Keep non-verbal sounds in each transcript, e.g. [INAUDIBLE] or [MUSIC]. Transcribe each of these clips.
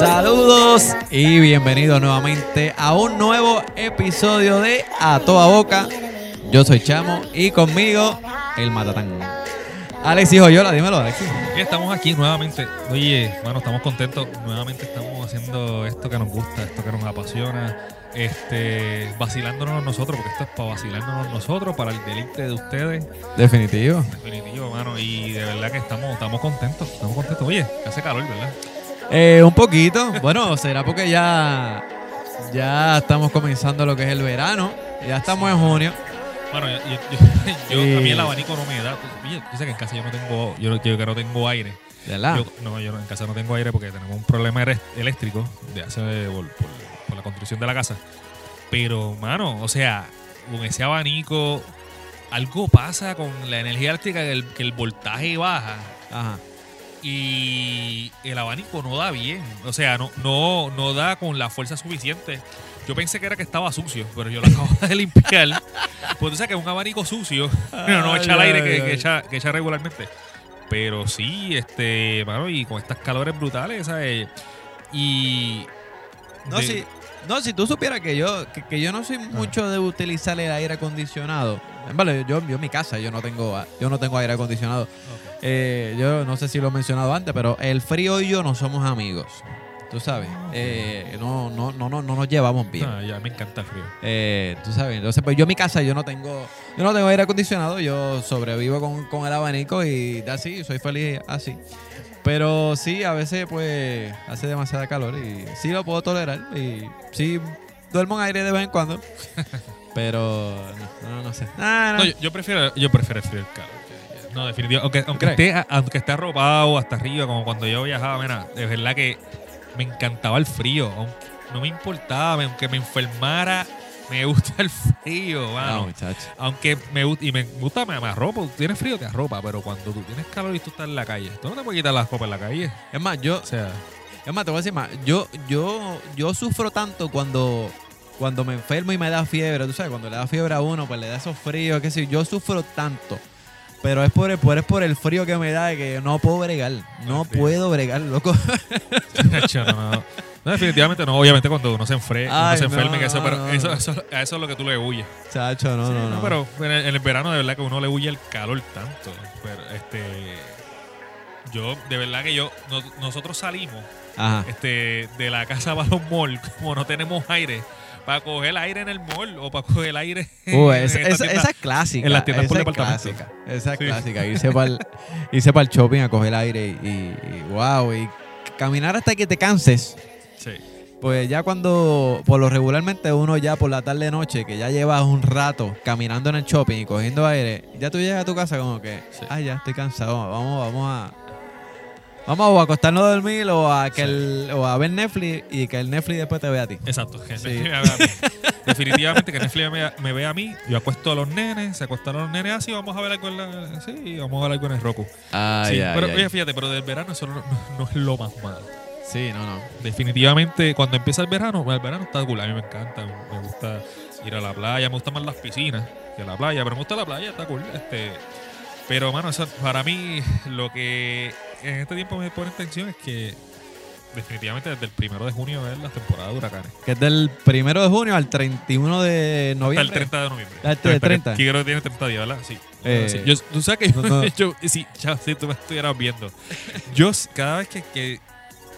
Saludos y bienvenidos nuevamente a un nuevo episodio de A Toda Boca. Yo soy Chamo y conmigo el Matatán. Alexis Joyola, dímelo, Alexis. Estamos aquí nuevamente. Oye, bueno, estamos contentos. Nuevamente estamos haciendo esto que nos gusta, esto que nos apasiona. Este, vacilándonos nosotros, porque esto es para vacilándonos nosotros, para el deleite de ustedes. Definitivo. Definitivo, mano. Y de verdad que estamos, estamos contentos. Estamos contentos. Oye, hace calor, ¿verdad? Eh, un poquito. Bueno, será porque ya, ya estamos comenzando lo que es el verano. Ya estamos en junio. Bueno, yo, yo, yo- Sí. a mí el abanico no me da. Yo sé que en casa yo no tengo, yo, que no tengo aire. ¿Verdad? Yo- no, yo no- en casa no tengo aire porque tenemos un problema eléctrico de hace por, por- por la construcción de la casa. Pero, mano, o sea, con ese abanico, algo pasa con la energía eléctrica que el, que el voltaje baja Ajá. Y el abanico no da bien. O sea, no, no, no da con la fuerza suficiente. Yo pensé que era que estaba sucio, pero yo lo [LAUGHS] acabo de limpiar. Pues tú sabes que un abanico sucio [LAUGHS] no, no echa el aire ay, que, echa, que echa regularmente. Pero sí, este, mano, y con estas calores brutales, ¿sabes? Y. No, de- si, no, si tú supieras que yo, que, que yo no soy mucho de utilizar el aire acondicionado. Vale, yo, yo en mi casa yo no tengo, yo no tengo aire acondicionado. Ok. Eh, yo no sé si lo he mencionado antes, pero el frío y yo no somos amigos. Tú sabes, eh, no, no, no, no, no nos llevamos bien. Ah, ya me encanta el frío. Eh, tú sabes, entonces pues yo en mi casa yo no tengo, yo no tengo aire acondicionado, yo sobrevivo con, con el abanico y así, soy feliz así. Pero sí, a veces pues hace demasiada calor y sí lo puedo tolerar y sí duermo en aire de vez en cuando. [LAUGHS] Pero no, no, no sé. Ah, no. Yo, yo prefiero, yo prefiero el frío al calor. No, definitivamente. Aunque, aunque, esté, aunque esté arropado hasta arriba, como cuando yo viajaba, mira, de verdad que me encantaba el frío. No me importaba, aunque me enfermara, me [LAUGHS] gusta el frío, No, mano. muchacho. Aunque me gusta, y me gusta, me, me arropo. Tienes frío, te arropa, pero cuando tú tienes calor y tú estás en la calle, tú no te puedes quitar las copas en la calle. Es más, yo, O sea, Es más, te voy a decir más. Yo, yo, yo sufro tanto cuando, cuando me enfermo y me da fiebre. Tú sabes, cuando le da fiebre a uno, pues le da esos fríos, qué sé yo. Yo sufro tanto. Pero es por el, por, es por el frío que me da de que no puedo bregar. No puedo bregar, loco. [LAUGHS] No, no. Definitivamente no. Obviamente cuando uno se, enfre, uno se enferme, no, eso, pero no. eso, eso, a eso es lo que tú le huyes. Chacho, no, Sí, no, no. Pero en el, en el verano de verdad que uno le huye el calor tanto. Pero este yo de verdad que yo no- nosotros salimos Ajá. este de la casa [LAUGHS] para los malls como no tenemos aire para coger aire en el mall o para coger aire en, [LAUGHS] Uh, en esa, esa- tienda. esa es clásica. en las tiendas por esa es departamento. clásica. Esa es Sí. clásica. Irse para el, [LAUGHS] irse para el shopping a coger aire y, y wow. Y caminar hasta que te canses. Sí. Pues ya cuando, por lo regularmente uno ya por la tarde noche, que ya llevas un rato caminando en el shopping y cogiendo aire, ya tú llegas a tu casa como que, Sí. ay, ya estoy cansado, vamos, vamos a... Vamos o a acostarnos a dormir o a, que el, o a ver Netflix y que el Netflix después te vea a ti. Exacto. que. Netflix me vea a mí. [LAUGHS] Definitivamente que Netflix me, me ve a mí, yo acuesto a los nenes, se acuestan los nenes así, vamos a ver algo en la, sí, vamos a ver algo en el Roku. Ay, sí, ay, pero oye, fíjate, pero del verano eso no, no- no es lo más malo. Sí, no, no. Definitivamente, cuando empieza el verano, el verano está cool. A mí me encanta. Me gusta ir a la playa. Me gustan más las piscinas que la playa. Pero me gusta la playa, está cool. Este, pero, mano, eso, para mí, lo que en este tiempo me pone en tensión es que definitivamente desde el primero de junio es la temporada de huracanes. Que es del primero de junio al 31 de Hasta noviembre. el 30 de noviembre. Hasta el 30. Que creo que tiene 30 días, ¿verdad? Sí. Eh, Sí. Yo, tú sabes que yo, no, no. [LAUGHS] yo- si, ya, si tú me estuvieras viendo, yo cada vez que, que,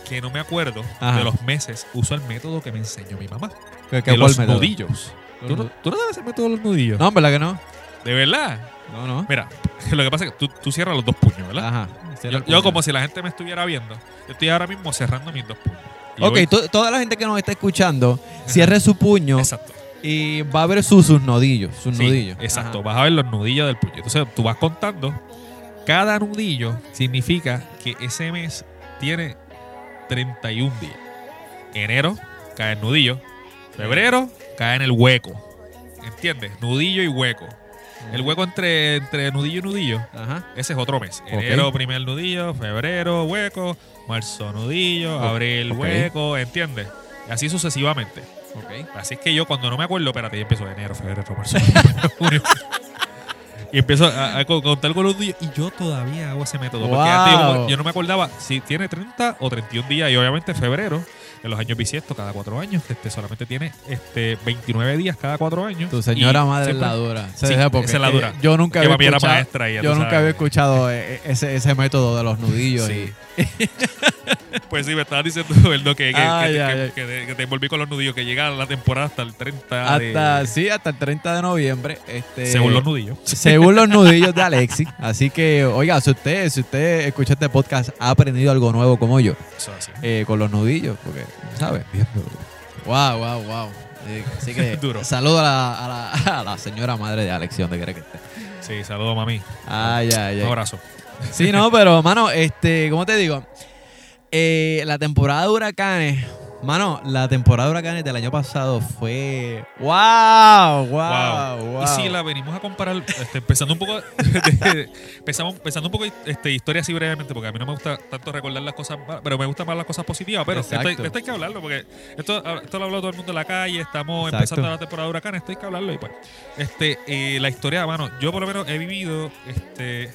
que no me acuerdo Ajá. de los meses, uso el método que me enseñó mi mamá. ¿Qué- qué- de los método? nudillos. ¿Tú no, tú no sabes el método de los nudillos? No, en verdad que no. ¿De verdad? No, no. Mira, [LAUGHS] lo que pasa es que tú, tú cierras los dos puños, ¿verdad? Ajá. Yo, yo como si la gente me estuviera viendo. Yo estoy ahora mismo cerrando mis dos puños. Y Ok, voy- toda la gente que nos está escuchando, cierre su puño Exacto. y va a ver sus, sus nodillos. Sus Sí, nodillos. Exacto. Ajá. Vas a ver los nudillos del puño. Entonces tú vas contando. Cada nudillo significa que ese mes tiene 31 días. Enero cae en nudillo. Febrero cae en el hueco. ¿Entiendes? Nudillo y hueco. El hueco entre, entre nudillo y nudillo, Ajá. ese es otro mes. Ok. Enero, primer nudillo, febrero, hueco, marzo, nudillo, abril, Ok. hueco, ¿entiendes? Y así sucesivamente. Ok. Así es que yo cuando no me acuerdo, espérate, yo empiezo enero, febrero, marzo, [LAUGHS] junio. Y empiezo a, a co- contar con los días. Y yo todavía hago ese método. Porque antes yo, yo no me acordaba si tiene 30 o 31 días. Y obviamente febrero, en los años bisiestos, cada cuatro años, este solamente tiene este 29 días cada cuatro años. Tu señora madre es la dura. Se deja porque esa es la eh, dura. Yo nunca había escuchado, maestra. y ya yo tú nunca sabes. había escuchado eh, ese, ese método de los nudillos. Sí. y- [LAUGHS] Pues sí, me estabas diciendo, [LAUGHS] que, que, que, te, envolví con los nudillos, que llega la temporada hasta el 30 de- hasta, sí, hasta el 30 de noviembre. Este, según los nudillos. [LAUGHS] según los nudillos de Alexi. Así que, oiga, si usted, si usted escucha este podcast, ha aprendido algo nuevo como yo, Eso es así. eh, con los nudillos, porque, ¿sabes? Wow, wow, wow. Así que, [LAUGHS] Duro. saludo a la, a, la, a la señora madre de Alex, donde quiera que esté. Sí, saludos, mami. Ay, ay, Un ay. abrazo. Sí, no, pero, mano, este, ¿cómo te digo? Eh, la temporada de huracanes, mano, la temporada de huracanes del año pasado fue. ¡Wow! ¡Wow! ¡Wow! Y si la venimos a comparar, este, empezando un poco, de- [LAUGHS] empezamos, empezando un poco este, historia así brevemente, porque a mí no me gusta tanto recordar las cosas, malas, pero me gustan más las cosas positivas. Pero esto, hay que hablarlo, porque esto, esto lo ha hablado todo el mundo en la calle, estamos Exacto. empezando la temporada de huracanes, esto hay que hablarlo. Y pues, este, eh, la historia, mano, yo por lo menos he vivido, este,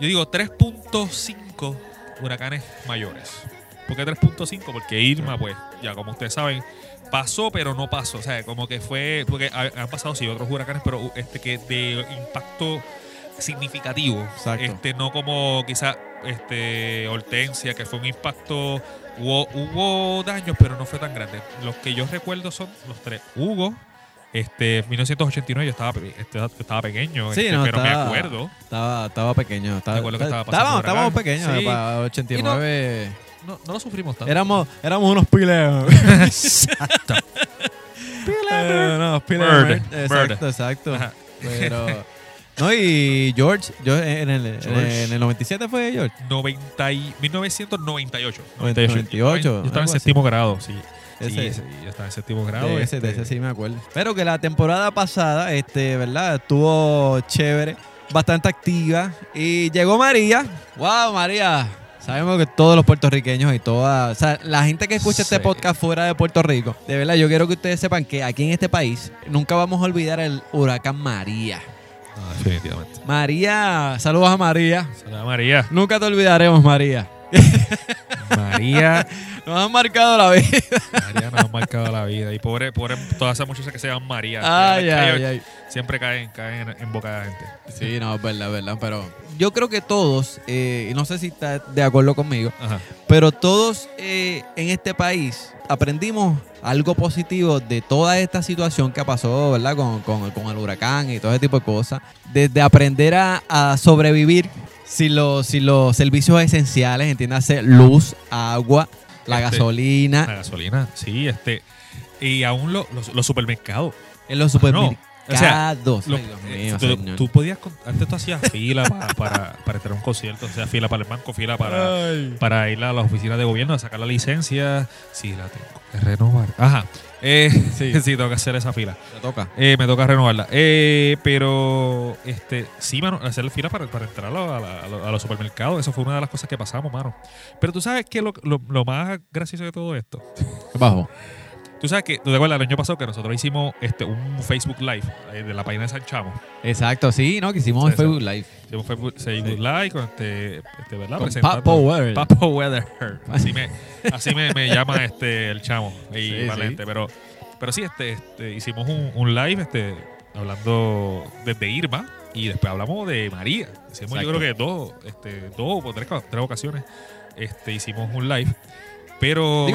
yo digo 3.5 huracanes mayores. ¿Por qué 3.5? Porque Irma, pues, ya como ustedes saben, pasó, pero no pasó. O sea, como que fue. Porque ha- han pasado, sí, otros huracanes, pero uh, este que de impacto significativo. Exacto. Este, no como quizá este Hortensia, que fue un impacto. Hubo, hubo daños, pero no fue tan grande. Los que yo recuerdo son los tres. Hugo, este, 1989, yo estaba, este, estaba pequeño, Sí, este, no, pero me acuerdo. Estaba, estaba pequeño. Estaba, que estaba pasando estábamos, pequeños. Sí. Para 89. No, no lo sufrimos tanto. Éramos, éramos unos pileos. [LAUGHS] Exacto. Eh, no, pileos. Bird, Exacto, exacto. Ajá. Pero. No, y George, yo en el, en George. el 97 fue George. 90 y 1998. 98, Yo estaba en séptimo grado, sí. Ese- sí, sí, yo estaba en séptimo grado. De ese, de este, ese sí me acuerdo. Pero que la temporada pasada, este, ¿verdad? Estuvo chévere, bastante activa. Y llegó María. ¡Wow, María! Sabemos que todos los puertorriqueños y toda. O sea, la gente que escucha este podcast fuera de Puerto Rico, de verdad, yo quiero que ustedes sepan que aquí en este país nunca vamos a olvidar el huracán María. no, definitivamente. María, saludos a María. Saluda, María. Nunca te olvidaremos, María. María. [LAUGHS] Nos han marcado la vida. María nos ha marcado la vida. Y pobre, pobre todas esas muchachas que se llaman María. Ay, Siempre ay, caen- ay. Siempre caen, caen en, en boca de la gente. Sí, no, es verdad, es verdad. Pero yo creo que todos, eh, y no sé si estás de acuerdo conmigo, Ajá. pero todos eh, en este país aprendimos algo positivo de toda esta situación que pasó, ¿verdad? Con, con- con el huracán y todo ese tipo de cosas. Desde aprender a, a sobrevivir sin los, sin los servicios esenciales, entiéndase, luz, agua, la Este, gasolina, La gasolina, sí, este. Y aún lo- los, los supermercados. en los no, supermercados. o sea, Ay, Lo- Dios mío, tú, podías. Antes tú hacías fila para, [LAUGHS] para, para entrar a un concierto, o sea, fila para el banco, fila para, Ay. para ir a las oficinas de gobierno a sacar la licencia. Sí, la tengo que renovar. Ajá. Eh, sí. [LAUGHS] Sí. tengo que hacer esa fila. Te toca. Eh, me toca renovarla. Eh, pero, este, sí, mano, hacer la fila para, para entrar a, la- a la- a lo- a los supermercados. Eso fue una de las cosas que pasamos, mano. Pero tú sabes que lo, lo- lo más gracioso de todo esto. Bajo. Tú sabes que, ¿tú te acuerdas el año pasado que nosotros hicimos este, un Facebook Live eh, de la página de San Chamo? Exacto, sí, ¿no? Que hicimos sí. Facebook Live. Hicimos Facebook, Facebook Live con este, este ¿verdad? Con Papo Weather. Papo Weather. Así me, [LAUGHS] así me, me llama este el chamo y Sí, Valente. sí. Pero, pero sí, este, este, hicimos un, un live este, hablando desde Irma y después hablamos de María. Hicimos yo creo que dos, este, dos o tres, tres ocasiones este, hicimos un live. Pero,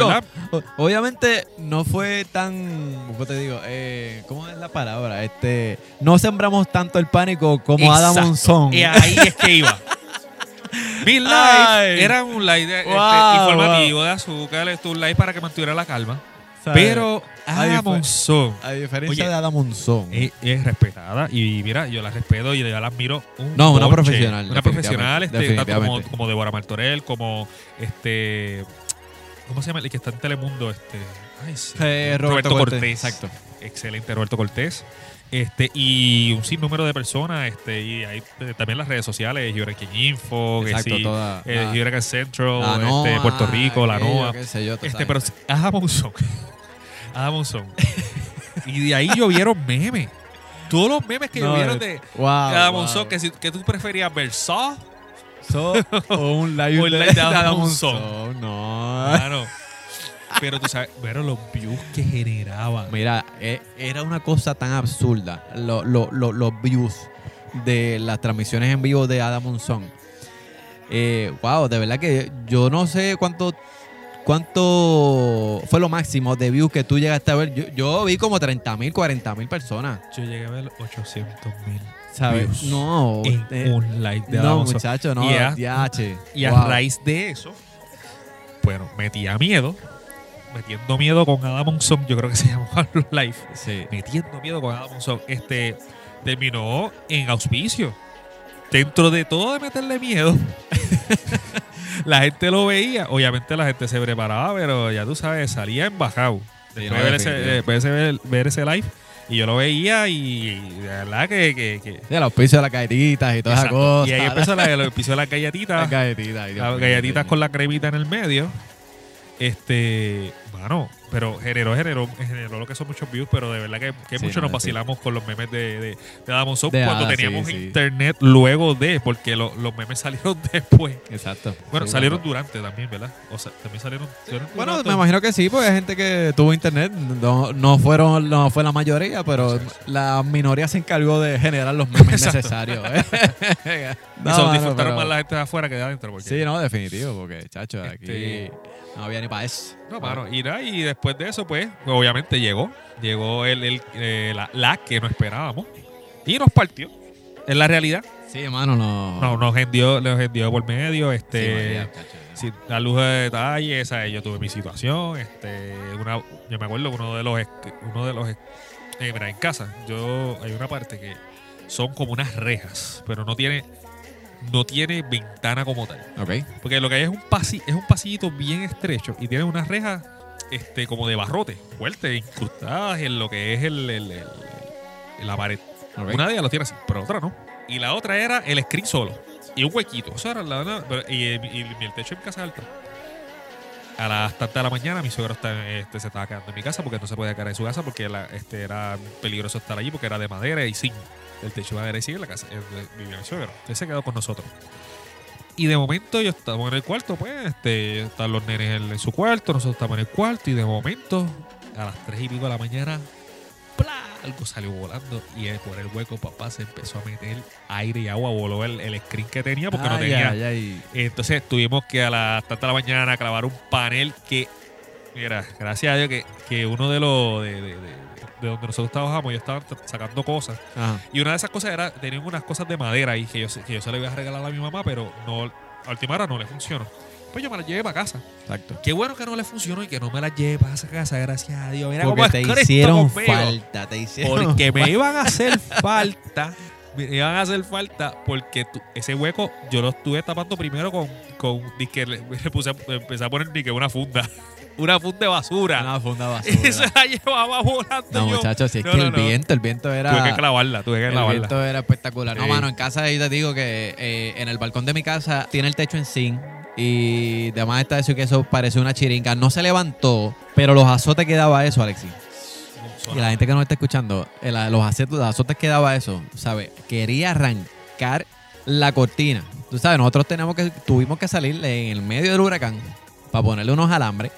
Obviamente no fue tan, ¿cómo te digo? Eh, ¿Cómo es la palabra? Este, no sembramos tanto el pánico como Adam. Monzón. Y ahí es que iba. [LAUGHS] Mi live Ay. era un live este, Wow, informativo de azúcar, un live para que mantuviera la calma. Pero Ahí Ada fue. Monzón a diferencia Oye, de Adam Monzón. es, es respetada y mira, yo la respeto y yo la admiro un No, una profesional, Una profesional, este, tanto como, como Débora Martorell, como este ¿cómo se llama? El que está en Telemundo, este ay, sí, Eh, Roberto, Cortés. Exacto. Excelente, Roberto Cortés. Este, y un sinnúmero de personas, este, y hay eh, también las redes sociales, Hurricane Info, Exacto, sí, toda. eh, Hurricane Central, la este, Puerto Rico, la aquello, NOAA. qué sé yo, tú Este, sabes. pero Adam Monzón. Adam Monzón. y de ahí llovieron memes. todos los memes que No, vieron eh, de, wow, Adam wow. Monzón, que, si- que tú preferías ver Saw, So, [LAUGHS] o un live, O de, live de Adam Monzón. No. mano. Pero tú sabes, pero los views que generaba. Mira, eh, era una cosa tan absurda. Lo- lo- lo- los views de las transmisiones en vivo de Adam Monzón. Eh, wow, de verdad que yo no sé cuánto cuánto fue lo máximo de views que tú llegaste a ver. Yo, yo vi como 30 mil, 40 mil personas. Yo llegué a ver 800 mil ¿Sabes? No. en un live de no, muchacho, no. Y a-. Y raíz de eso, bueno, metía miedo. Metiendo miedo con Adam Monzón, yo creo que se [LAUGHS] llamaba live. Sí. Metiendo miedo con Adam Monzón. Este terminó en auspicio. Dentro de todo de meterle miedo, [LAUGHS] la gente lo veía. Obviamente la gente se preparaba, pero ya tú sabes, salía embajado. Sí, Después no, de ese, ver ese live. Y yo lo veía y de verdad que... que, que- Sí, los pisos de las galletitas y todas esas cosas. Y ahí empezó la, el episodio de las galletitas. Las galletitas. Dios Las galletitas sí. con la cremita en el medio. Este, bueno, pero generó, generó, generó lo que son muchos views, pero de verdad que, que Sí, mucho no, nos vacilamos con los memes de, de, de Adam De cuando teníamos sí, sí. internet luego de, porque lo- los memes [LAUGHS] salieron después. Exacto. Bueno, Sí, salieron durante también, ¿verdad? O sea, también salieron. salieron Bueno, durante. me imagino que sí, porque hay gente que tuvo internet. No, no fueron, no fue la mayoría, pero la minoría se encargó de generar los memes [LAUGHS] Exacto. necesarios. ¿eh? [LAUGHS] Y No, disfrutaron pero- más la gente de afuera que de adentro. Porque, Sí, no, definitivo, porque, chacho, aquí Este- no había ni para eso. No, mano, y, nada, y después de eso, pues, obviamente llegó. Llegó el, el, eh, la, la que no esperábamos. Y nos partió. Es la realidad. Sí, hermano, no. No, nos hendió, nos hendió por medio. Sí, Este, María, chacho. sin dar lujo de detalles, ¿sabes? yo tuve mi situación. Este, una, yo me acuerdo que uno de los, uno de los, eh, mira, en casa, yo hay una parte que son como unas rejas, pero no tiene, no tiene ventana como tal. Ok. Porque lo que hay es un pasi, es un pasillito bien estrecho y tiene unas rejas, este, como de barrote, fuertes, incrustadas en lo que es el, el- el- la pared. Una de ellas lo tiene así, pero otra no. Y la otra era el screen solo. Y un huequito. Eso era la pero- y, y- y el techo en casa es alto. A las tantas de la mañana mi suegro está, este, se estaba quedando en mi casa porque no se podía quedar en su casa porque la- este, era peligroso estar allí porque era de madera y zinc. El techo de madera y zinc en la casa. vivía mi suegro. Él se quedó con nosotros. Y de momento yo estaba en el cuarto, pues, este, están los nenes en, en su cuarto, nosotros estamos en el cuarto y de momento, a las tres y pico de la mañana, ¡plá! algo salió volando y eh, por el hueco papá se empezó a meter aire y agua, voló el, el screen que tenía porque no tenía. Entonces tuvimos que a las tantas de la mañana clavar un panel que, mira, gracias a Dios que, que uno de los, de, de- de- de donde nosotros trabajamos, yo estaba t- sacando cosas Ajá. y una de esas cosas era, tenían unas cosas de madera ahí que yo, se- que yo se le iba a regalar a mi mamá, pero no, a última hora no le funcionó. Pues yo me las llevé para casa. Exacto. Qué bueno que no le funcionó y que no me las lleve para esa casa, gracias a Dios. Mira Porque te hicieron falta, te hicieron Porque me iban a hacer [LAUGHS] falta. Me iban a hacer falta porque tu- ese hueco yo lo estuve tapando primero con, con disque, le, [LAUGHS] le puse, empecé a poner ni que una funda. Una funda de basura. Una funda [LAUGHS] y se basura. la llevaba volando. No, yo. muchachos, si es No, que no, el viento, el viento era. Tuve que clavarla, tuve que El clavarla. viento era espectacular. No, mano, en casa yo te digo que eh, en el balcón de mi casa tiene el techo en zinc y además está eso que eso parece una chiringa. No se levantó, pero los azotes que daba eso, Alexis. Y la gente que nos está escuchando, el- los azotes, los azotes que daba eso, ¿sabes? Quería arrancar la cortina. Tú sabes, nosotros tenemos que, tuvimos que salir en el medio del huracán para ponerle unos alambres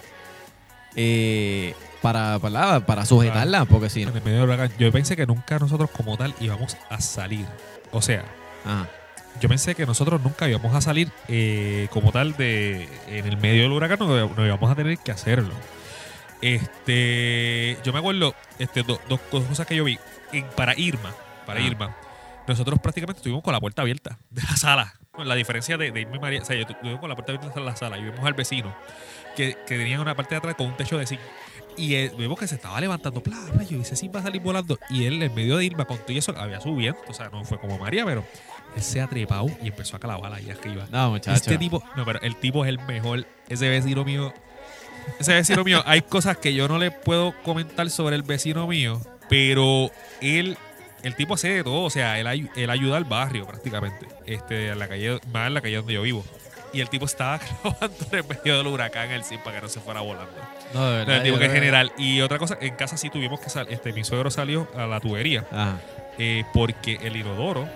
eh, para, para, para sujetarla, porque si no. En el medio del huracán, Yo pensé que nunca nosotros como tal íbamos a salir. O sea, Ajá. yo pensé que nosotros nunca íbamos a salir eh, como tal de en el medio del huracán, no, no íbamos a tener que hacerlo. Este, yo me acuerdo este, do- dos cosas que yo vi En- para Irma, para Ah. Irma. Nosotros prácticamente estuvimos con la puerta abierta de la sala. La diferencia de, de Irma y María, o sea, yo estuvimos con la puerta abierta de la sala y vimos al vecino que, que tenía una parte de atrás con un techo de zinc. Y eh, vimos que se estaba levantando, bla, bla, yo ese zinc va a salir volando. Y él, en medio de Irma, con todo y eso, había subiendo. O sea, no fue como María, pero él se ha trepado y empezó a clavar allá arriba. No, muchachos. Este tipo, no, pero el tipo es el mejor. Ese vecino mío, ese vecino mío, hay cosas que yo no le puedo comentar sobre el vecino mío, pero él, el tipo hace de todo. O sea, él, él ayuda al barrio prácticamente, este, en la calle, más en la calle donde yo vivo. Y el tipo estaba [LAUGHS] clavando en medio del huracán el zinc para que no se fuera volando. No, de verdad. el tipo que es creo general. Y otra cosa, en casa sí tuvimos que salir. Este, mi suegro salió a la tubería Ajá. eh, porque el inodoro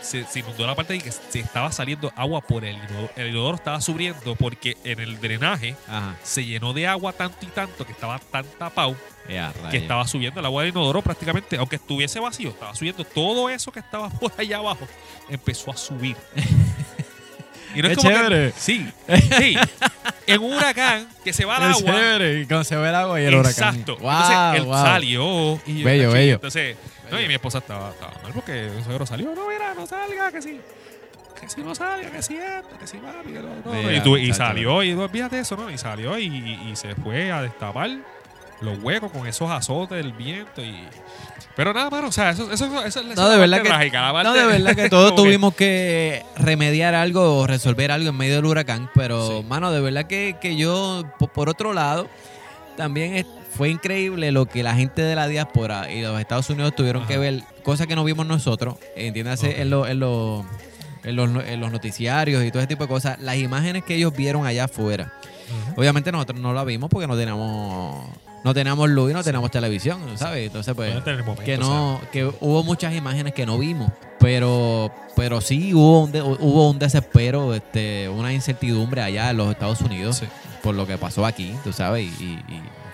se, se inundó la parte de que se estaba saliendo agua por el inodoro. El inodoro estaba subiendo porque en el drenaje Ajá. se llenó de agua tanto y tanto que estaba tan tapado Ya, que estaba subiendo el agua del inodoro prácticamente, aunque estuviese vacío, estaba subiendo todo eso que estaba [LAUGHS] por allá abajo, empezó a subir. [LAUGHS] Y no es como que- chévere. sí, [LAUGHS] sí. En un huracán que se va al agua. chévere. Y cuando se ve el agua y el huracán. Exacto. Wow, entonces él wow. salió. Y Bello, bello. Entonces, no, y mi esposa estaba, estaba mal porque el suegro salió. No, mira, no salga, que sí. Que si no salga, que si esto, que si mami, que no. no". Mira, y, tú- y salió, y no olvídate eso, ¿no? Y salió y, y- y se fue a destapar los huecos con esos azotes del viento. y Pero nada, mano, o sea, eso, eso, eso, eso es No, la verdad que- trágica, la No, parte- de verdad que [LAUGHS] todos como tuvimos que remediar algo o resolver algo en medio del huracán, pero, Sí. mano, de verdad que, que yo, po- por otro lado, también es- fue increíble lo que la gente de la diáspora y los Estados Unidos tuvieron Ajá. que ver, cosas que no vimos nosotros, entiéndase, en, lo- en, lo- en los, en los noticiarios y todo ese tipo de cosas, las imágenes que ellos vieron allá afuera. Obviamente nosotros no la vimos porque no teníamos, no teníamos luz y no teníamos televisión, ¿sabes? Entonces, pues en momento, que o sea, no que hubo muchas imágenes que no vimos pero pero sí hubo un de- hubo un desespero este una incertidumbre allá en los Estados Unidos Sí. por lo que pasó aquí tú sabes y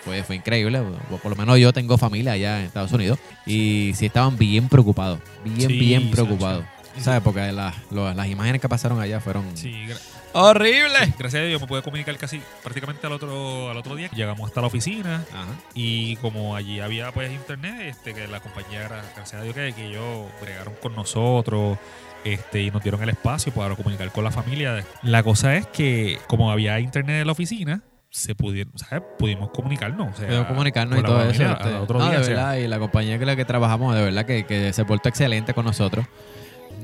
fue fue increíble por lo menos yo tengo familia allá en Estados Unidos y sí estaban bien preocupados bien Sí, bien preocupados sabes porque las, los- las imágenes que pasaron allá fueron Sí, gra- horribles gracias a Dios me pude comunicar casi prácticamente al otro, al otro día. Llegamos hasta la oficina Ajá. y como allí había pues internet, este, que la compañía, gra- gracias a Dios que, que ellos bregaron con nosotros este, y nos dieron el espacio para comunicar con la familia. La cosa es que como había internet en la oficina, se pudieron, ¿sabes? pudimos comunicarnos. O sea, Pudimos comunicarnos y todo eso. este, otro no, día, de o sea, verdad, y la compañía con la que trabajamos, de verdad que, que se portó excelente con nosotros.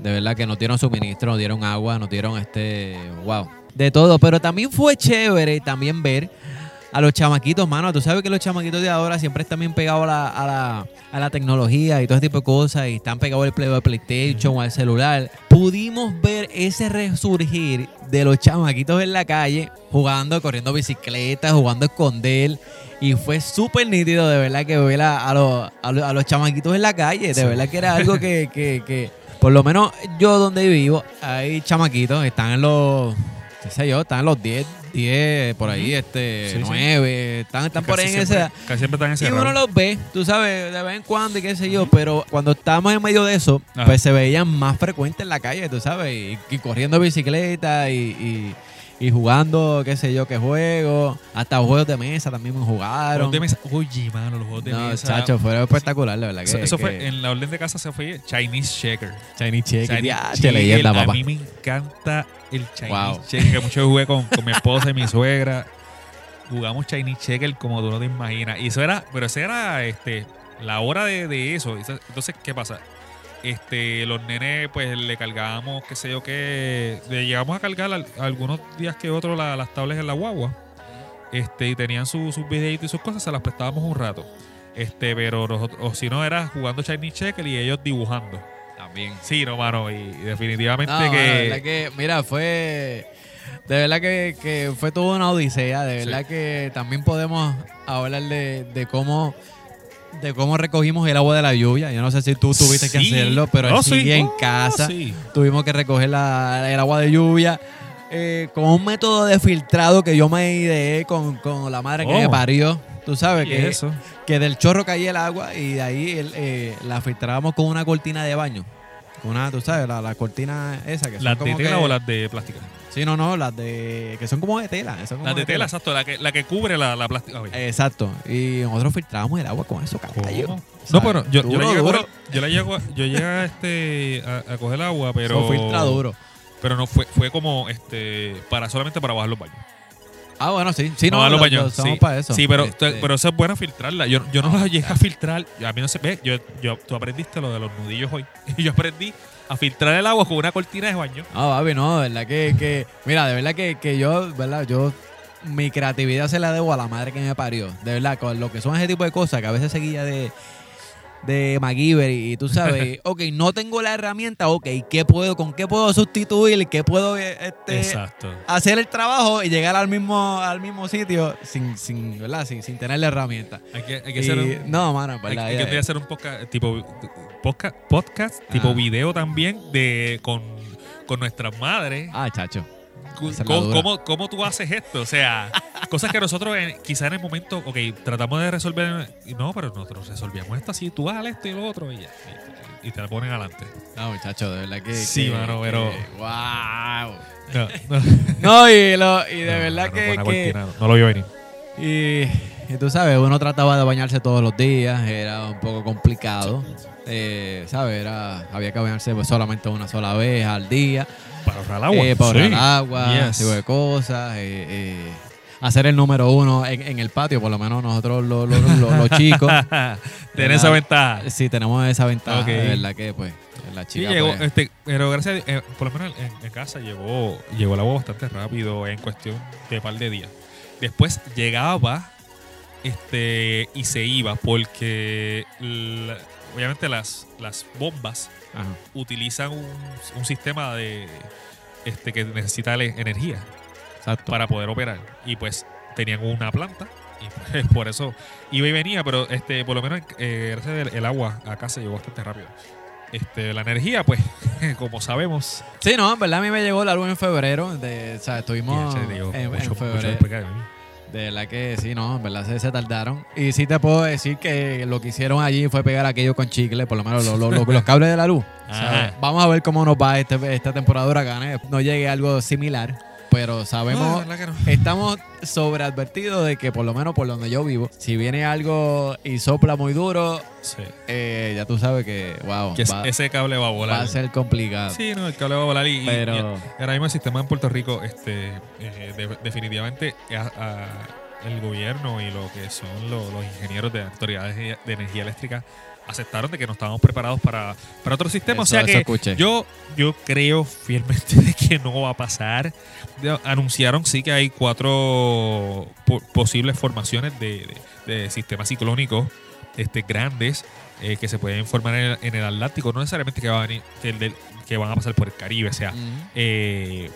De verdad que nos dieron suministro, nos dieron agua, nos dieron este, wow, de todo. Pero también fue chévere también ver a los chamaquitos, mano. Tú sabes que los chamaquitos de ahora siempre están bien pegados a la, a la, a la tecnología y todo ese tipo de cosas. Y están pegados al play- al PlayStation o al celular. Pudimos ver ese resurgir de los chamaquitos en la calle, jugando, corriendo bicicleta, jugando a esconder. Y fue súper nítido, de verdad, que ver a, a los, a, los, a los chamaquitos en la calle. De verdad que era algo que, que, que, por lo menos yo donde vivo, hay chamaquitos, están en los, qué sé yo, están en los 10, 10, por ahí, este, Sí, sí. 9, están, están por ahí en esa... Casi siempre están Y encerrados. uno los ve, tú sabes, de vez en cuando y qué sé yo, pero cuando estábamos en medio de eso, Ajá. pues se veían más frecuentes en la calle, tú sabes, y, y corriendo bicicleta y, y- y jugando, qué sé yo, qué juego, hasta juegos de mesa también Los jugaron. de mesa. Oye, mano, los juegos de no, mesa. chacho, fue espectacular, la verdad. Eso, que, eso que fue en la orden de casa se fue Chinese Checker. Chinese Check, Chinese Checker, leyenda, A papá. mí me encanta el Chinese Wow. Checker, que [LAUGHS] mucho jugué con, con mi esposa y mi suegra. Jugamos Chinese Checker como tú no te imaginas. Y eso era, pero esa era este, la hora de, de eso. Entonces, ¿qué pasa? Este, los nenes, pues le cargábamos, qué sé yo, qué. Le llegamos a cargar al- algunos días que otros la- las tablets en la guagua. Este, y tenían su- sus videitos y sus cosas, se las prestábamos un rato. Este, pero nosotros, o si no, era jugando Chinese Checker y ellos dibujando. También. Sí, no, mano, y definitivamente No, que. que, mira, fue. De verdad que, que fue toda una odisea. De Sí. verdad que también podemos hablar de, de cómo. De cómo recogimos el agua de la lluvia. Yo no sé si tú tuviste que hacerlo, pero Oh, aquí sí. en Oh, casa sí. tuvimos que recoger la- el agua de lluvia eh, con un método de filtrado que yo me ideé con, con la madre que Oh. me parió. Tú sabes ¿Y que, eso? que del chorro caía el agua y de ahí el, eh, la filtrábamos con una cortina de baño. Una, tú sabes, la, la cortina esa que son ¿Las de como tela que- o las de plástica? Sí, no, no, las de. que son como de tela. son como Las de tela, exacto, la que, la que cubre la, la plástica. Oye, Exacto. Y nosotros filtrábamos el agua con eso, caballo. No, pero yo, yo, Duro, llegué a coger, yo le llego yo llegué a, este, a, a coger agua, pero. Eso filtra duro. Pero no fue, fue como este para solamente para bajar los baños. Ah, bueno, sí. Sí, no, bajar los sí. para eso. Sí, pero, Este, pero eso es bueno filtrarla. Yo, yo no la llegué a filtrar. A mí no se ve. Yo, yo, tú aprendiste lo de los nudillos hoy. Y [LAUGHS] yo aprendí a filtrar el agua con una cortina de baño. No, papi, no, de verdad que, que mira, de verdad que, que yo, verdad, yo mi creatividad se la debo a la madre que me parió. De verdad, con lo que son ese tipo de cosas que a veces seguía de de MacGyver y, tú sabes, [LAUGHS] ok, no tengo la herramienta, ok, ¿qué puedo, ¿con qué puedo sustituir? ¿Qué puedo eh, este, hacer el trabajo y llegar al mismo, al mismo sitio sin, sin, ¿verdad? sin, sin tener la herramienta? Hay que, hay que Y- hacer un, no, mano, hay, que hacer un podcast tipo podcast, podcast tipo video también de con, con nuestras madres. Ah, chacho. ¿Cómo, cómo, cómo tú haces esto? O sea, cosas que nosotros en- quizá en el momento, ok, tratamos de resolver. No, pero nosotros resolvíamos esto así, tú hagas esto y lo otro y ya. Y, y te la ponen adelante. No, muchacho, de verdad que. Sí, que- mano, pero- que- ¡Wow! No, no, [LAUGHS] No, y, lo, y de no, verdad no, que. que- no, lo vio venir. y, y tú sabes, uno trataba de bañarse todos los días, era un poco complicado. Eh, ¿Sabes? Era, había que bañarse pues, solamente una sola vez al día. Para ahorrar agua. Eh, para sí. ahorrar agua, Yes. ese tipo de cosas. eh, eh, hacer el número uno en, en el patio, por lo menos nosotros los, los- los- los [LAUGHS] chicos. Tienes esa ventaja. Sí, tenemos esa ventaja, Ok. de verdad que pues la Sí, chica llegó, pues, este, pero gracias a eh, por lo menos en, en casa llegó, llegó el agua bastante rápido en cuestión de par de días. Después llegaba este y se iba porque la- obviamente las, las bombas ajá. utilizan un, un sistema de este que necesita energía Exacto. para poder operar y pues tenían una planta y pues, [LAUGHS] por eso iba y venía pero este por lo menos eh, gracias al el agua acá se llegó bastante rápido este la energía pues [LAUGHS] como sabemos Sí, no, en verdad a mí me llegó la luz en febrero. De, o sea, estuvimos en, en mucho- mucho febrero. De verdad que sí, no, en verdad se, se tardaron. Y sí te puedo decir que lo que hicieron allí fue pegar aquello con chicle, por lo menos lo- lo- lo- los cables de la luz. O sea, Ajá. vamos a ver cómo nos va este, esta temporada de huracanes. No llegue algo similar, pero Ah, sabemos, ¿verdad que no? estamos sobreadvertidos de que por lo menos por donde yo vivo, si viene algo y sopla muy duro, Sí. eh, ya tú sabes que, wow, que es- va, ese cable va a va volar a ser complicado. sí no el cable va a volar y, y- pero... y ahora mismo el sistema en Puerto Rico este eh, de- definitivamente a- a- el gobierno y lo que son lo- los ingenieros de autoridades de energía eléctrica aceptaron de que no estábamos preparados para, para otro sistema. o sea que escuché. yo, yo creo fielmente [LAUGHS] de que no va a pasar. Anunciaron sí que hay cuatro po- posibles formaciones de, de- de sistemas ciclónicos este, grandes eh, que se pueden formar en el, en el Atlántico. No necesariamente que, va a venir- que, el del- que van a pasar por el Caribe. O sea, eh,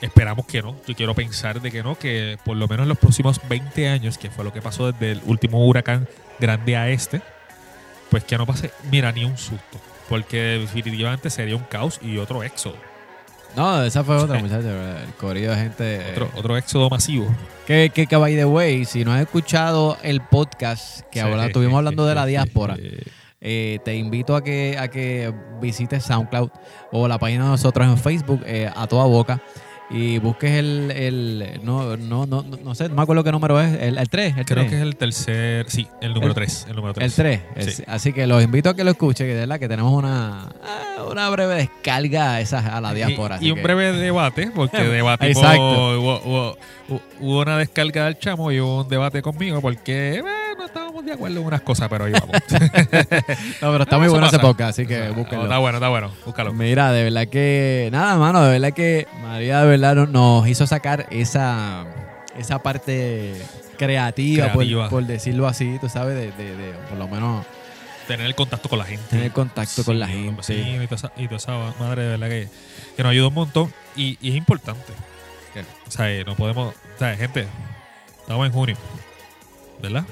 esperamos que no. Yo quiero pensar de que no, que por lo menos en los próximos 20 años, que fue lo que pasó desde el último huracán grande a este, pues que no pase, mira, ni un susto. Porque definitivamente sería un caos y otro éxodo. No, esa fue otra, Sí. muchacha. El corrido de gente. eh, Otro, otro éxodo masivo. Que, que, que, by the way, si no has escuchado el podcast que Sí. ahora estuvimos hablando de la diáspora, eh, te invito a que, a que visites SoundCloud o la página de nosotros en Facebook, eh, a toda boca, y busques el. el no, no, no, no, sé, no me acuerdo qué número es, el 3. El Creo 3. que es el tercer, sí, el número El- 3. El número El 3. 3. Sí. Así que los invito a que lo escuchen, que de verdad que tenemos una, ah, una breve descarga a, esa, a la diáspora. Y, un que- breve debate, porque [LAUGHS] debatimos, Exacto. hubo, hubo- hubo- hubo una descarga del chamo y hubo un debate conmigo, porque eh, no estábamos de acuerdo en unas cosas, pero ahí vamos. [LAUGHS] No, pero está muy bueno ese podcast, así que O sea, búsquenlo. Está bueno, está bueno, búscalo. Mira, de verdad que. Nada, mano, de verdad que María de verdad no- nos hizo sacar esa, esa parte creativa, por- Creativa. Por, decirlo así, tú sabes, de, de- de, por lo menos Tener el contacto con la gente. tener contacto con la Sí, gente. sí, y toda esa, y toda esa madre, de verdad que, que nos ayuda un montón y, y es importante. ¿Qué? O sea, eh, no podemos. O sea, gente, estamos en junio, ¿verdad?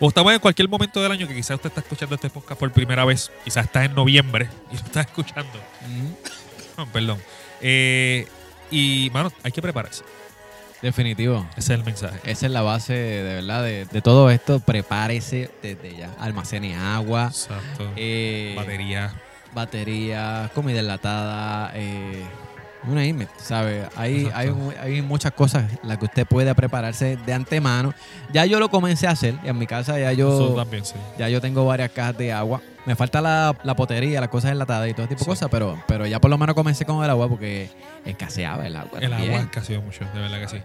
O estamos en cualquier momento del año que quizás usted está escuchando este podcast por primera vez. Quizás está en noviembre [LAUGHS] y lo está escuchando. No, perdón. Eh, y, mano, hay que prepararse. Definitivo. Ese es el mensaje. Esa es la base, de verdad, de, de todo esto. Prepárese desde ya. Almacene agua, Exacto. eh, Batería. batería, comida enlatada, eh, una name it, ¿sabe? Hay, hay, hay muchas cosas en las que usted puede prepararse de antemano. Ya yo lo comencé a hacer. y En mi casa ya yo, también, sí. ya yo tengo varias cajas de agua. Me falta la, la potería, las cosas enlatadas y todo tipo de cosas, pero, pero ya por lo menos comencé con el agua porque escaseaba el agua. El también. agua escaseó mucho, de verdad que sí.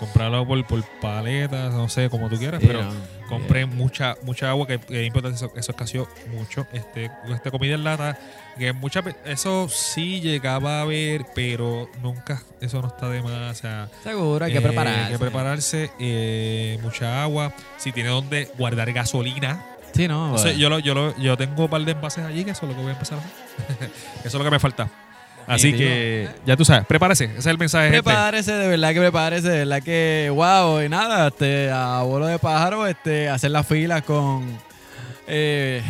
Comprarlo por, por paletas, no sé, como tú quieras, pero compré mucha mucha agua que, que es importante, eso, eso escaseó mucho. Este, este comida en lata, que muchas eso sí llegaba a ver, pero nunca, eso no está de más. O sea, Seguro, hay que eh, prepararse. Hay que prepararse, eh, mucha agua. Si tiene donde guardar gasolina, Sí, no. Entonces, yo, lo, yo, lo, yo tengo un par de envases allí, que eso es lo que voy a empezar a hacer. [LAUGHS] eso es lo que me falta. Así que, ya tú sabes, prepárese. Ese es el mensaje. Prepárese, de verdad que prepárese, de verdad que, wow, y nada, este, a vuelo de pájaro, este, hacer las filas con, eh,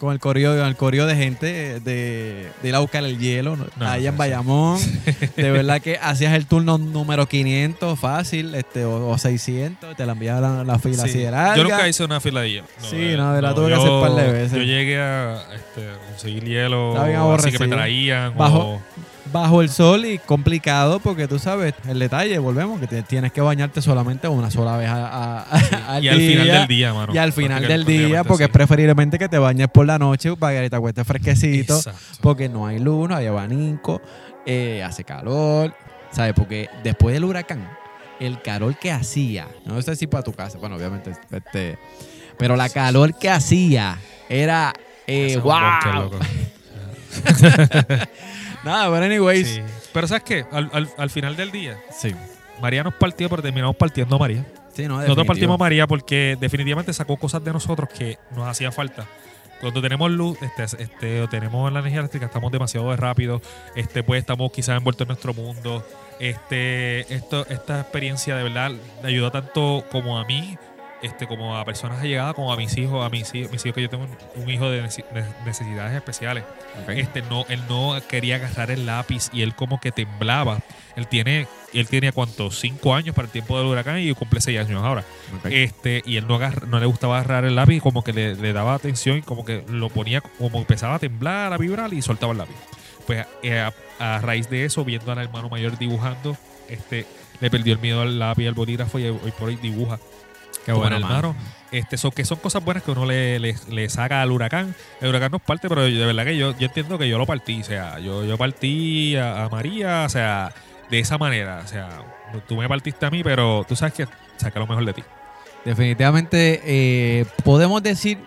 con el correo, con el correo de gente de, de ir a buscar el hielo, ¿no? Allá en sí, Bayamón. [LAUGHS] De verdad que hacías el turno número 500 fácil, este, o, o 600, te la enviaban la, la fila Sí. así de larga. Yo nunca hice una fila de hielo. Sí, no, de la tuve que hacer un par de veces. Yo llegué a este, conseguir hielo, así que me traían. Bajo- o- Bajo el sol y complicado porque tú sabes, el detalle, volvemos, que te- tienes que bañarte solamente una sola vez a- a- al y al final día. del día, mano. Y al final del día, porque es preferiblemente que te bañes por la noche para que te acuestes fresquecito. Exacto. Porque no hay luz, no hay abanico, eh, hace calor, ¿sabes? Porque después del huracán, el calor que hacía, no sé si para tu casa, bueno, obviamente, este, pero la calor que hacía era, eh, wow. loco. [LAUGHS] [LAUGHS] Nada, pero anyways. Sí. Pero ¿sabes qué? Al, al- al final del día, Sí. María nos partió, pero terminamos partiendo a María. Sí, no, Nosotros partimos a María porque definitivamente sacó cosas de nosotros que nos hacía falta. Cuando tenemos luz, este, este, o tenemos la energía eléctrica, estamos demasiado rápido, este, pues estamos quizás envueltos en nuestro mundo. Este, esto, esta experiencia de verdad me ayudó tanto como a mí, este, como a personas allegadas, como a mis hijos, a mis hijos, mis hijos que yo tengo un, un hijo de nece- de necesidades especiales. Este, no, él no quería agarrar el lápiz y él como que temblaba. Él tiene, él tenía cuánto, cinco años para el tiempo del huracán y cumple seis años ahora. Este, y él no, agarra- no le gustaba agarrar el lápiz, como que le, le daba atención y como que lo ponía, como empezaba a temblar, a vibrar y soltaba el lápiz. Pues eh, a, a raíz de eso, viendo al hermano mayor dibujando, este, le perdió el miedo al lápiz, al bolígrafo y hoy por hoy dibuja. Qué bueno, hermano. Este, son, que son cosas buenas que uno le, le, le saca al huracán. El huracán nos parte, pero de verdad que yo, yo entiendo que yo lo partí. O sea, yo, yo partí a, a María, o sea, de esa manera. O sea, tú me partiste a mí, pero tú sabes que saca lo mejor de ti. Definitivamente eh, podemos decir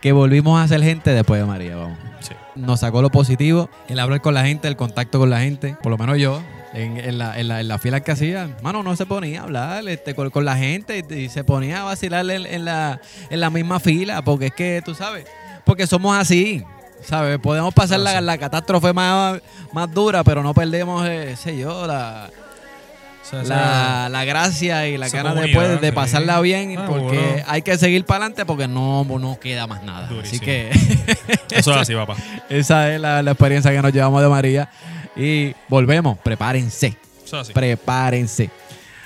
que volvimos a ser gente después de María, vamos. Sí. Nos sacó lo positivo, el hablar con la gente, el contacto con la gente, por lo menos yo, en, en la, en, la, en la fila que hacía, mano, no se ponía a hablar este, con, con la gente y, y se ponía a vacilar en, en la, en la misma fila, porque es que, tú sabes, porque somos así. ¿Sabes? Podemos pasar la, la catástrofe más, más dura, pero no perdemos, eh, sé yo, la, O sea, la, la gracia y la comunidad, después de sí. pasarla bien Ah, porque bueno. hay que seguir para adelante porque no, no queda más nada. Así que eso es así, [LAUGHS] papá. esa es la, la experiencia que nos llevamos de María. Y volvemos, prepárense, así. prepárense.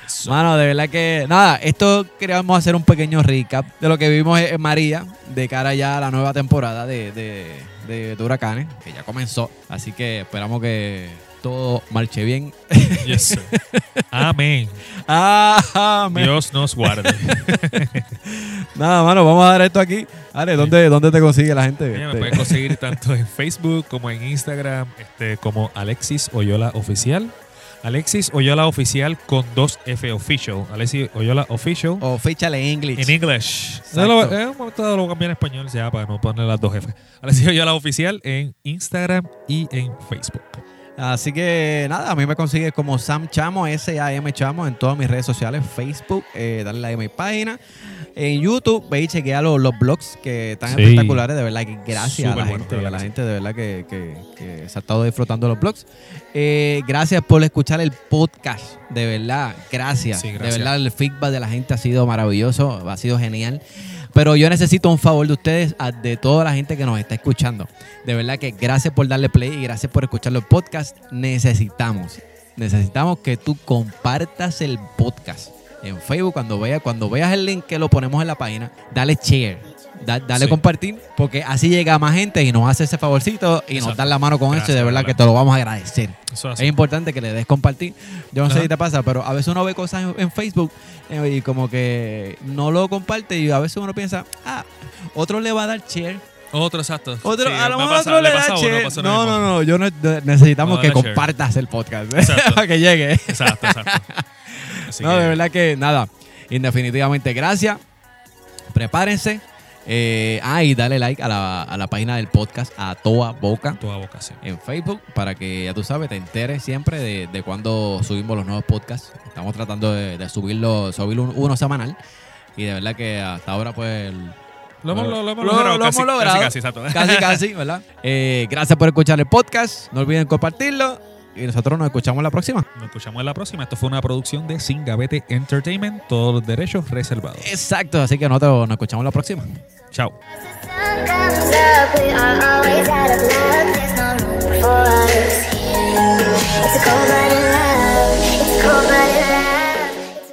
Eso. Mano, de verdad que nada, esto queríamos hacer un pequeño recap de lo que vimos en María de cara ya a la nueva temporada de, de, de- de Huracanes, que ya comenzó. Así que esperamos que todo marche bien. Yes, sir. Amén. [LAUGHS] Amén. Dios nos guarde. [LAUGHS] Nada, mano, vamos a dar esto aquí. Ale, ¿dónde, ¿dónde te consigue la gente? Me Este, pueden conseguir tanto en Facebook como en Instagram, este, como Alexis Oyola Oficial. Alexis Oyola Oficial con dos F Official. Alexis Oyola Official. o fíchale en English. En English. Exacto. En un momento dado lo cambié en español ya para no poner las dos F. Alexis Oyola Oficial en Instagram y en Facebook. Así que nada, a mí me consigues como Sam Chamo, S-A-M Chamo, en todas mis redes sociales, Facebook, eh, dale like a mi página. En YouTube, ve y chequea los, los blogs que están Sí. espectaculares. De verdad que gracias a la gente, de a verdad la que gente de verdad que, que- que se ha estado disfrutando de los blogs. Eh, gracias por escuchar el podcast, de verdad, gracias. Sí, De verdad, el feedback de la gente ha sido maravilloso, ha sido genial. Pero yo necesito un favor de ustedes, de toda la gente que nos está escuchando. De verdad que gracias por darle play y gracias por escuchar los podcasts. Necesitamos, necesitamos que tú compartas el podcast en Facebook. Cuando, vea, cuando veas el link que lo ponemos en la página, dale share. Da- dale Sí. compartir, porque así llega más gente y nos hace ese favorcito y nos dan la mano con eso. y De verdad que te lo vamos a agradecer. Eso es importante que le des compartir. Yo no sé si te pasa, pero a veces uno ve cosas en, en Facebook eh, y como que no lo comparte y a veces uno piensa, ah, otro le va a dar share. Otro, exacto. Otro, Sí, a lo me mejor otro le, da pasa a uno, share. pasa lo No, no, no, yo no, necesitamos No, que share. compartas el podcast [LAUGHS] Exacto. para que llegue. Exacto, exacto. [LAUGHS] Así no, que- de verdad que nada, indefinitivamente gracias. Prepárense. Eh, ah, y dale like a la, a la página del podcast a toda boca boca, sí. en Facebook para que ya tú sabes, te enteres siempre de, de cuando subimos los nuevos podcasts. Estamos tratando de, de subirlo, subir un- uno semanal. Y de verdad que hasta ahora, pues, Lo hemos, lo, lo hemos Lo- logrado lo casi, hemos logrado. Casi, casi, exacto. Casi, casi, ¿verdad? [LAUGHS] Eh, gracias por escuchar el podcast. No olviden compartirlo. Y nosotros nos escuchamos la próxima. Nos escuchamos en la próxima. Esto fue una producción de Sin Gavete Entertainment. Todos los derechos reservados. Exacto. Así que nosotros nos escuchamos la próxima. Chao.